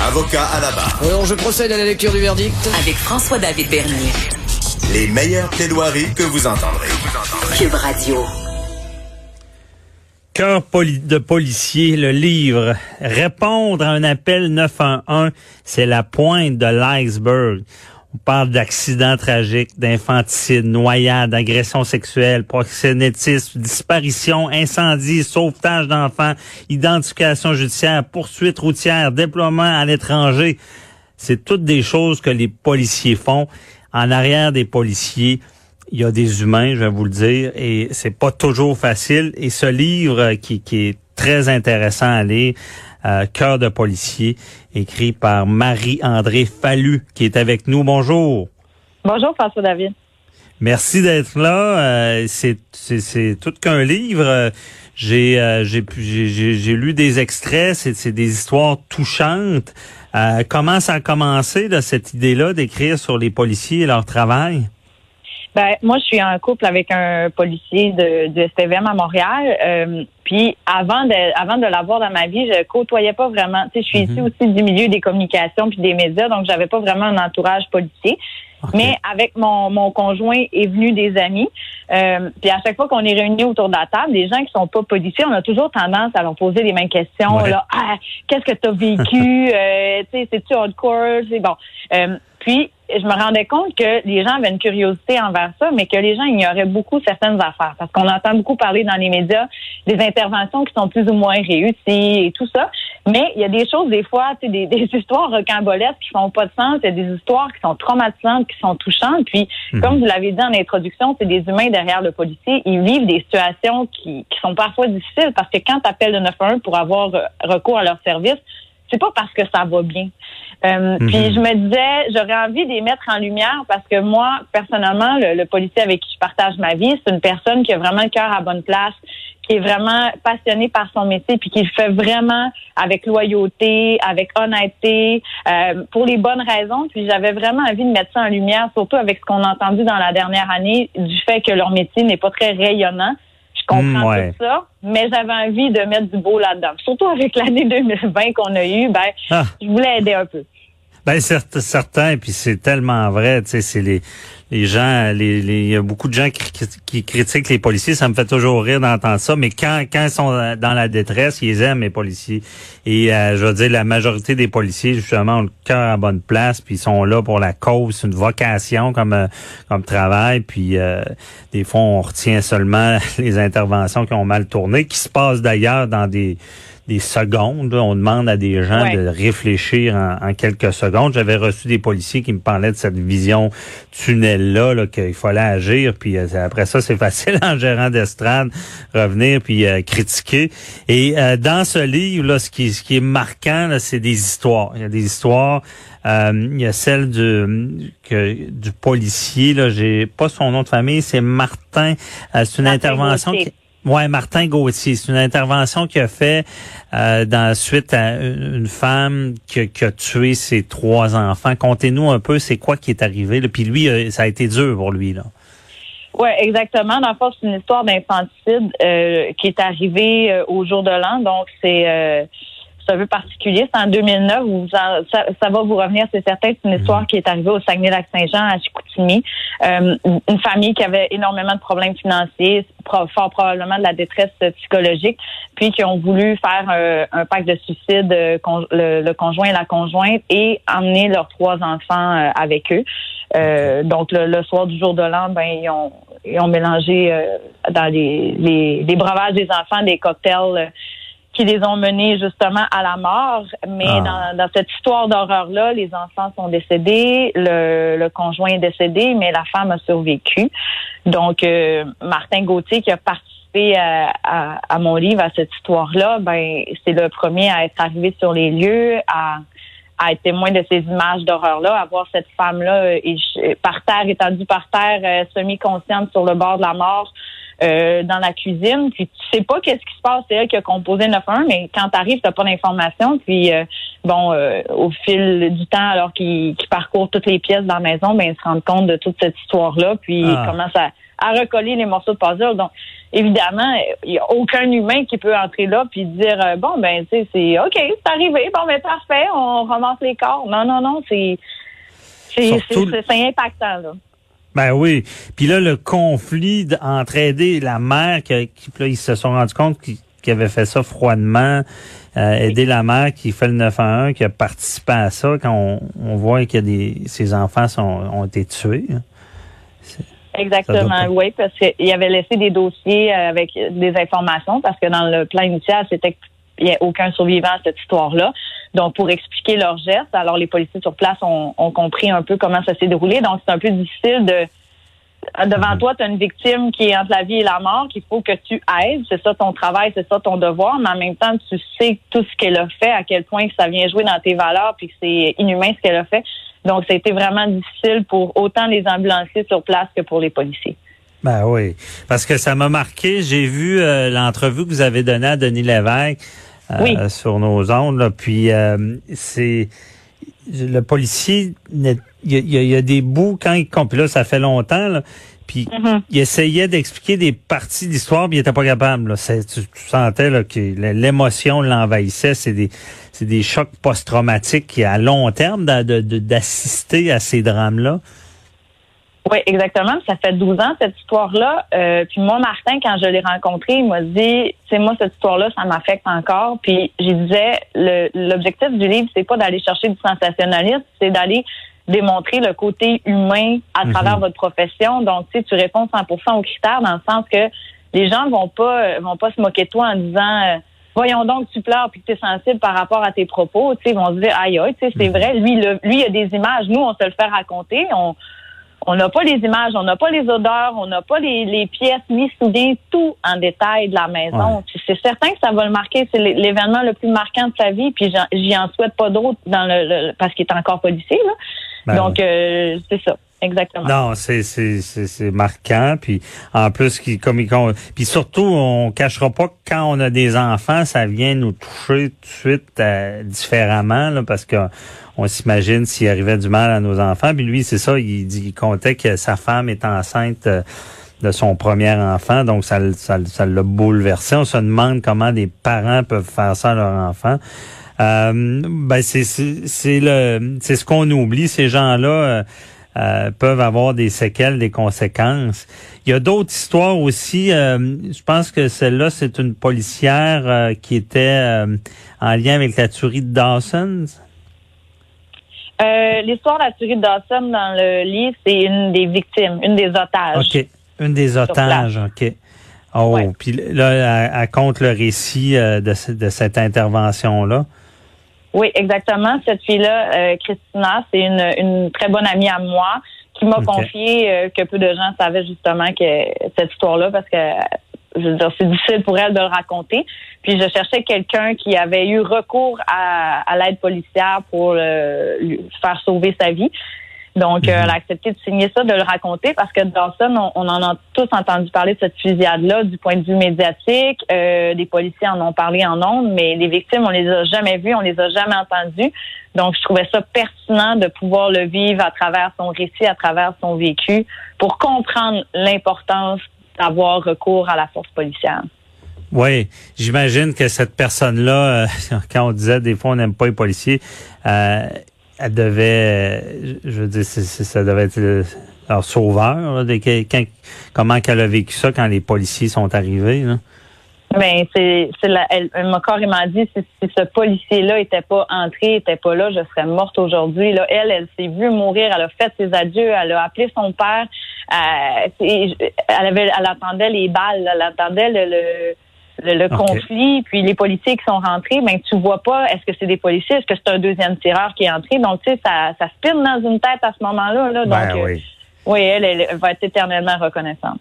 Avocat à la barre. Alors, je procède à la lecture du verdict. avec François-David Bernier. Les meilleures plaidoiries que vous entendrez. Cube Radio. Cœur poli- de policier, le livre Répondre à un appel 911, c'est la pointe de l'iceberg. On parle d'accidents tragiques, d'infanticide, noyades, agressions sexuelles, proxénétisme, disparition, incendie, sauvetage d'enfants, identification judiciaire, poursuite routière, déploiement à l'étranger. C'est toutes des choses que les policiers font. En arrière des policiers, il y a des humains, je vais vous le dire, et c'est pas toujours facile. Et ce livre euh, qui, qui est très intéressant à lire, euh, Cœur de policier, écrit par Marie-André Fallu, qui est avec nous. Bonjour. Bonjour François David. Merci d'être là. Euh, c'est, c'est, c'est tout qu'un livre. J'ai, euh, j'ai, pu- j'ai, j'ai- j'ai lu des extraits. C'est, c'est des histoires touchantes. Euh, comment ça a commencé, là, cette idée-là d'écrire sur les policiers et leur travail? Ben moi je suis en couple avec un policier de, de STVM à Montréal. Euh, puis avant de avant de l'avoir dans ma vie, je côtoyais pas vraiment. Tu sais, je suis Mhm. ici aussi du milieu des communications puis des médias, donc j'avais pas vraiment un entourage policier. Mais avec mon, mon conjoint est venu des amis. Euh, puis à chaque fois qu'on est réunis autour de la table, des gens qui sont pas policiers, on a toujours tendance à leur poser les mêmes questions. Ouais. Là, ah, qu'est-ce que tu as vécu? Euh, Tu sais, c'est-tu hardcore C'est bon. Euh, puis je me rendais compte que les gens avaient une curiosité envers ça, mais que les gens ignoraient beaucoup certaines affaires. Parce qu'on entend beaucoup parler dans les médias des interventions qui sont plus ou moins réussies et tout ça. Mais il y a des choses, des fois, tu sais, des, des histoires rocambolesques qui font pas de sens. Il y a des histoires qui sont traumatisantes, qui sont touchantes. Puis, Mhm. comme vous l'avez dit en introduction, c'est des humains derrière le policier. Ils vivent des situations qui, qui sont parfois difficiles parce que quand tu appelles le 911 pour avoir recours à leur service, c'est pas parce que ça va bien. Euh, Mhm. Puis je me disais, j'aurais envie de les mettre en lumière parce que moi, personnellement, le, le policier avec qui je partage ma vie, c'est une personne qui a vraiment le cœur à bonne place, qui est vraiment passionné par son métier, puis qui le fait vraiment avec loyauté, avec honnêteté, euh, pour les bonnes raisons. Puis j'avais vraiment envie de mettre ça en lumière, surtout avec ce qu'on a entendu dans la dernière année du fait que leur métier n'est pas très rayonnant. Comprends Mm, ouais. tout ça, mais j'avais envie de mettre du beau là-dedans. Surtout avec l'année 2020 qu'on a eue, ben, Ah. je voulais aider un peu. Ben certain, puis c'est tellement vrai, tu sais, c'est les les gens, il y a beaucoup de gens qui, critiquent les policiers, ça me fait toujours rire d'entendre ça, mais quand quand ils sont dans la détresse, ils aiment les policiers. Et euh, je veux dire, la majorité des policiers justement ont le cœur à bonne place, puis ils sont là pour la cause, c'est une vocation comme euh, comme travail, puis euh, des fois on retient seulement les interventions qui ont mal tourné, qui se passent d'ailleurs dans des des secondes. On demande à des gens Ouais. de réfléchir en, en quelques secondes. J'avais reçu des policiers qui me parlaient de cette vision tunnel-là, là, qu'il fallait agir. Puis euh, après ça, c'est facile en gérant d'estrade revenir puis euh, critiquer. Et euh, dans ce livre, là, ce qui, ce qui est marquant, là, c'est des histoires. Il y a des histoires. Euh, il y a celle du que, du policier. Là, j'ai pas son nom de famille. C'est Martin. Euh, c'est une Martin intervention. Gauthier. Ouais, Martin Gauthier. C'est une intervention qu'il a fait euh, dans suite à une, femme qui, a- tué ses trois enfants. Contez-nous un peu, c'est quoi qui est arrivé. Là. Puis lui, euh, ça a été dur pour lui. là. Oui, exactement. Dans c'est une histoire d'infanticide euh, qui est arrivée euh, au jour de l'an. Donc, c'est euh, un peu particulier. C'est en 2009. Vous, en- ça, ça va vous revenir, c'est certain. C'est une histoire qui est arrivée au Saguenay-Lac-Saint-Jean, à Chicoutimi. Euh, une famille qui avait énormément de problèmes financiers, fort probablement de la détresse psychologique, puis qui ont voulu faire euh, un pacte de suicide, euh, con- le, le conjoint et la conjointe, et emmener leurs trois enfants avec eux. Donc, le, le soir du jour de l'an, ben, ils ont, ils ont mélangé dans les, les, les breuvages des enfants des cocktails qui les ont menés justement à la mort. Mais Ah. dans, dans cette histoire d'horreur-là, les enfants sont décédés, le, le conjoint est décédé, mais la femme a survécu. Donc, euh, Martin Gauthier, qui a participé à, à, à mon livre, à cette histoire-là, ben c'est le premier à être arrivé sur les lieux, à à être témoin de ces images d'horreur-là, à voir cette femme-là euh, par terre, étendue par terre, euh, semi-consciente sur le bord de la mort. Euh, dans la cuisine, puis tu sais pas qu'est-ce qui se passe, c'est elle qui a composé 911, mais quand tu arrives, t'as pas d'informations, puis euh, bon, euh, au fil du temps, alors qu'ils qu'ils parcourent toutes les pièces dans la maison, ben ils se rendent compte de toute cette histoire-là, puis Ah. ils commencent à, à recoller les morceaux de puzzle. Donc, évidemment, il y a aucun humain qui peut entrer là puis dire euh, bon ben tu sais c'est ok, c'est arrivé, bon ben parfait, on ramasse les corps. Non non non, c'est- c'est impactant là. Ben oui. Puis là, le conflit entre aider la mère, qui, là, ils se sont rendus compte qu'ils avaient fait ça froidement, euh, aider la mère qui fait le 911, qui a participé à ça, quand on, on voit que des, ses enfants sont, ont été tués. hein. Exactement, oui, parce qu'il avait laissé des dossiers euh, avec des informations, parce que dans le plan initial, c'était qu'il n'y a aucun survivant à cette histoire-là. Donc, pour expliquer leurs gestes, alors les policiers sur place ont, ont compris un peu comment ça s'est déroulé. Donc, c'est un peu difficile de... Devant toi, tu as une victime qui est entre la vie et la mort, qu'il faut que tu aides. C'est ça ton travail, c'est ça ton devoir, mais en même temps, tu sais tout ce qu'elle a fait, à quel point ça vient jouer dans tes valeurs, puis que c'est inhumain ce qu'elle a fait. Donc, ça a été vraiment difficile pour autant les ambulanciers sur place que pour les policiers. Ben oui, parce que ça m'a marqué. J'ai vu euh, l'entrevue que vous avez donnée à Denis Lévesque Oui. sur nos ondes. là. Puis euh, c'est le policier. Il y, a, il y des bouts quand il compte. Là, ça fait longtemps. Là, puis Mhm. il essayait d'expliquer des parties de l'histoire, puis il était pas capable. Là. Tu, tu sentais là, que l'émotion l'envahissait. C'est des c'est des chocs post-traumatiques qui, à long terme, d'assister à ces drames-là. Oui, exactement. Ça fait 12 ans, cette histoire-là. Euh, puis moi, Martin, quand je l'ai rencontré, il m'a dit, c'est moi, cette histoire-là, ça m'affecte encore. Puis je disais, le- l'objectif du livre, c'est pas d'aller chercher du sensationnalisme, c'est d'aller démontrer le côté humain à Mhm. travers votre profession. Donc, tu sais, tu réponds 100% aux critères dans le sens que les gens vont pas euh, vont pas se moquer de toi en disant euh, voyons donc tu pleures puis que tu es sensible par rapport à tes propos, tu sais, ils vont se dire aïe aïe, tu sais, c'est vrai, lui le- lui il a des images, nous on se le fait raconter, on on n'a pas les images, on n'a pas les odeurs, on n'a pas les, les pièces ni souliers, tout en détail de la maison. Ouais. C'est certain que ça va le marquer. C'est l'é- l'événement le plus marquant de sa vie. Puis j'en- j'y en souhaite pas d'autres dans le, le- parce qu'il est encore policier. Là. Ben Donc euh, c'est ça, exactement. Non, c'est c'est c'est marquant puis en plus qui comme puis surtout on cachera pas que quand on a des enfants, ça vient nous toucher tout de suite euh, différemment là, parce que on s'imagine s'il arrivait du mal à nos enfants. Puis lui, c'est ça, il dit il comptait que sa femme est enceinte euh, de son premier enfant, donc ça ça ça l'a bouleversé. On se demande comment des parents peuvent faire ça à leur enfant. Euh, ben c'est c'est le c'est ce qu'on oublie ces gens-là euh, peuvent avoir des séquelles, des conséquences. Il y a d'autres histoires aussi. euh, je pense que celle-là c'est une policière euh, qui était euh, en lien avec la tuerie de Dawson. Euh, L'histoire de la tuerie de Dawson dans le livre, c'est une des victimes, une des otages. Ok, une des otages. Ok. Oh, puis là, elle, elle compte le récit euh, de, de cette intervention-là. Oui, exactement. Cette fille-là, euh, Christina, c'est une, une très bonne amie à moi qui m'a confié euh, que peu de gens savaient justement que cette histoire-là parce que je veux dire, c'est difficile pour elle de le raconter. Puis je cherchais quelqu'un qui avait eu recours à, à l'aide policière pour euh, lui faire sauver sa vie. Donc, euh, Mhm. elle a accepté de signer ça, de le raconter, parce que Dawson, on, on en a tous entendu parler de cette fusillade-là du point de vue médiatique. Euh, les policiers en ont parlé en ondes, mais les victimes, on les a jamais vues, on les a jamais entendues. Donc, je trouvais ça pertinent de pouvoir le vivre à travers son récit, à travers son vécu, pour comprendre l'importance d'avoir recours à la force policière. Oui, j'imagine que cette personne-là, euh, quand on disait des fois on n'aime pas les policiers, euh, elle devait, euh, je veux dire, ça devait être leur sauveur. de comment qu'elle a vécu ça quand les policiers sont arrivés. Là. Ben, c'est, elle, elle m'a carrément dit si, si ce policier-là était pas entré, était pas là, je serais morte aujourd'hui. Là, elle, elle s'est vue mourir, elle a fait ses adieux, elle a appelé son père. Euh, elle avait, elle attendait les balles, elle attendait le, le, le, conflit, puis les policiers qui sont rentrés. Ben, tu vois pas, est-ce que c'est des policiers, est-ce que c'est un deuxième tireur qui est entré? Donc, tu sais, ça, ça spinne dans une tête à ce moment-là. Là, donc, Ben euh, oui. oui, elle, elle va être éternellement reconnaissante.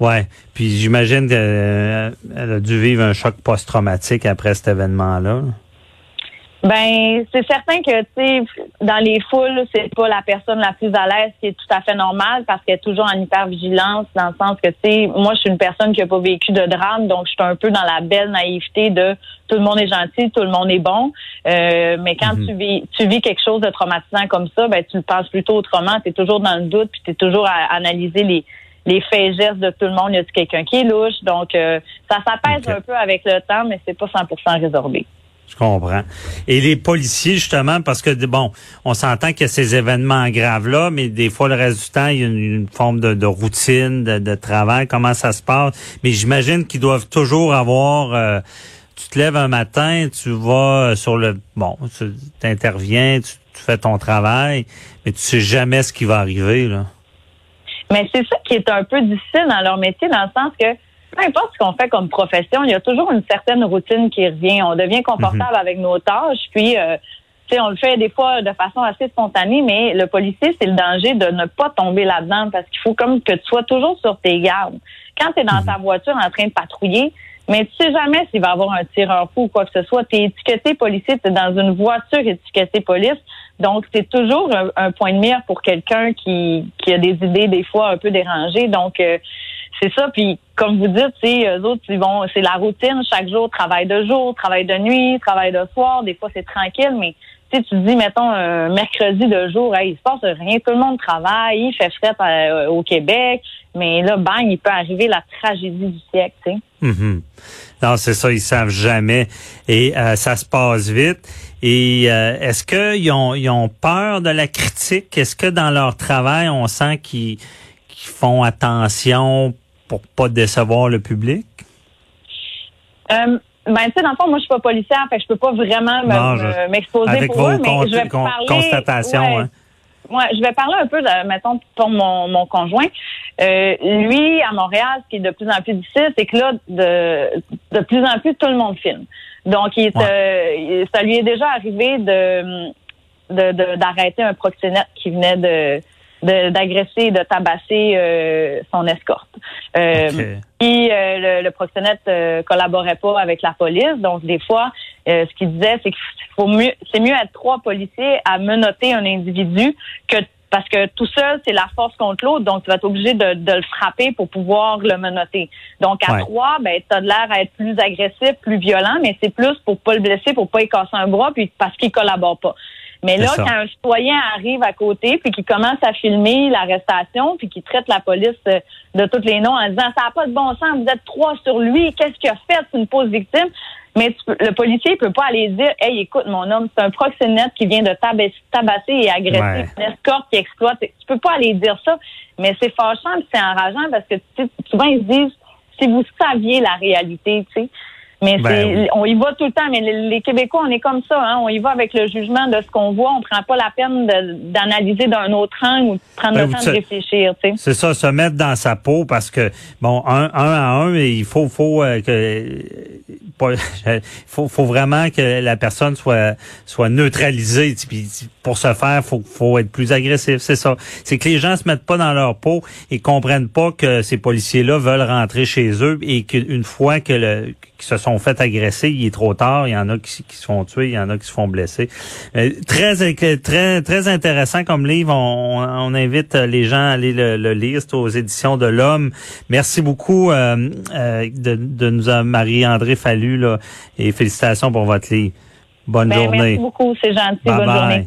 Ouais. Puis j'imagine qu'elle a dû vivre un choc post-traumatique après cet événement-là. Ben, c'est certain que, tu sais, dans les foules, c'est pas la personne la plus à l'aise, qui est tout à fait normal parce qu'elle est toujours en hypervigilance, dans le sens que, tu sais, moi, je suis une personne qui a pas vécu de drame, donc je suis un peu dans la belle naïveté de tout le monde est gentil, tout le monde est bon. Euh, mais quand tu vis tu vis quelque chose de traumatisant comme ça, ben tu le penses plutôt autrement. Tu es toujours dans le doute, puis tu es toujours à analyser les les faits et gestes de tout le monde. Y a quelqu'un qui est louche? Donc, euh, ça s'apaise un peu avec le temps, mais c'est pas 100% résorbé. Je comprends. Et les policiers, justement, parce que, bon, on s'entend qu'il y a ces événements graves-là, mais des fois, le reste du temps, il y a une, forme de, routine, de, travail, comment ça se passe. Mais j'imagine qu'ils doivent toujours avoir... Euh, tu te lèves un matin, tu vas sur le... Bon, tu interviens, tu, tu fais ton travail, mais tu sais jamais ce qui va arriver, là. Mais c'est ça qui est un peu difficile dans leur métier, dans le sens que peu importe ce qu'on fait comme profession, il y a toujours une certaine routine qui revient. On devient confortable mhm. avec nos tâches, puis euh, on le fait des fois de façon assez spontanée, mais le policier, c'est le danger de ne pas tomber là-dedans parce qu'il faut comme que tu sois toujours sur tes gardes. Quand tu es dans mhm. ta voiture en train de patrouiller, mais tu sais jamais s'il va y avoir un tireur fou ou quoi que ce soit. Tu es étiqueté policier, tu es dans une voiture étiquetée police. Donc, c'est toujours un, point de mire pour quelqu'un qui, qui a des idées des fois un peu dérangées. Donc, euh, c'est ça. Puis, comme vous dites, eux autres, ils vont, c'est la routine. Chaque jour, travail de jour, travail de nuit, travail de soir. Des fois, c'est tranquille, mais tu tu dis, mettons, un mercredi de jour, il se passe rien, tout le monde travaille, il fait fret euh, au Québec, mais là, bang, il peut arriver la tragédie du siècle, tu sais. Mm-hmm. Non, c'est ça, ils savent jamais. Et euh, ça se passe vite. Et euh, est-ce qu'ils ont, ils ont peur de la critique? Est-ce que dans leur travail, on sent qu'ils font attention pour pas décevoir le public? Euh, ben, tu sais, dans le fond, moi, je suis pas policière, fait que je peux pas vraiment m'exposer pour eux, mais je vais parler... constatations, hein. Moi, je vais parler un peu, de, mettons, pour mon, mon conjoint. Euh, lui, à Montréal, ce qui est de plus en plus difficile, c'est que là, de, de plus en plus, tout le monde filme. Donc, il euh, ça lui est déjà arrivé de d'arrêter un proxénète qui venait de d'agresser, de, tabasser euh, son escorte. Euh, Puis euh, le, proxénète euh, collaborait pas avec la police, donc des fois, ce qu'il disait, c'est qu'il faut mieux, c'est mieux être trois policiers à menotter un individu que parce que tout seul, c'est la force contre l'autre, donc tu vas être obligé de, de, le frapper pour pouvoir le menotter. Donc à trois, ben as de l'air à être plus agressif, plus violent, mais c'est plus pour pas le blesser, pour pas y casser un bras, puis parce qu'il collabore pas. Mais là, quand un citoyen arrive à côté puis qui commence à filmer l'arrestation puis qui traite la police euh, de tous les noms en disant ça n'a pas de bon sens, vous êtes trois sur lui, qu'est-ce qu'il a fait, c'est une pause victime. Mais le policier peut pas aller dire Hey, écoute, mon homme, c'est un proxénète qui vient de tabasser, et agresser une escorte qui exploite. Tu peux pas aller dire ça. Mais c'est fâchant c'est enrageant parce que souvent ils se disent si vous saviez la réalité, tu sais. Mais ben on y va tout le temps. Mais les, Québécois, on est comme ça. Hein? On y va avec le jugement de ce qu'on voit. On prend pas la peine d'analyser d'un autre angle ou de prendre ben le temps de réfléchir. C'est ça, se mettre dans sa peau parce que bon, un, à un, il faut, faut euh, que faut, faut vraiment que la personne soit soit neutralisée. Puis pour ce faire, faut faut être plus agressif. C'est ça. C'est que les gens se mettent pas dans leur peau et comprennent pas que ces policiers-là veulent rentrer chez eux et qu'une fois que le qui se sont fait agresser, il est trop tard. Il y en a qui, qui se font tuer, il y en a qui se font blesser. Euh, très très très intéressant comme livre. On, on invite les gens à aller le, lire. C'est aux éditions de l'Homme. Merci beaucoup euh, euh, de, de nous Marie-André Fallu là, et félicitations pour votre livre. Bonne ben, journée. Merci beaucoup, c'est gentil. Bonne journée.